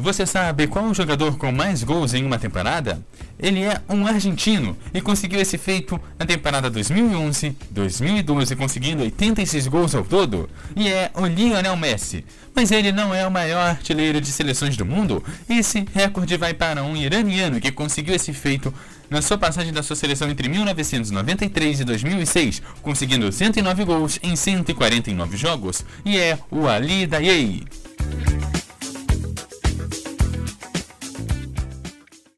Você sabe qual o jogador com mais gols em uma temporada? Ele é um argentino e conseguiu esse feito na temporada 2011-2012, conseguindo 86 gols ao todo, e é o Lionel Messi. Mas ele não é o maior artilheiro de seleções do mundo. Esse recorde vai para um iraniano que conseguiu esse feito na sua passagem da sua seleção entre 1993 e 2006, conseguindo 109 gols em 149 jogos, e é o Ali Dayei.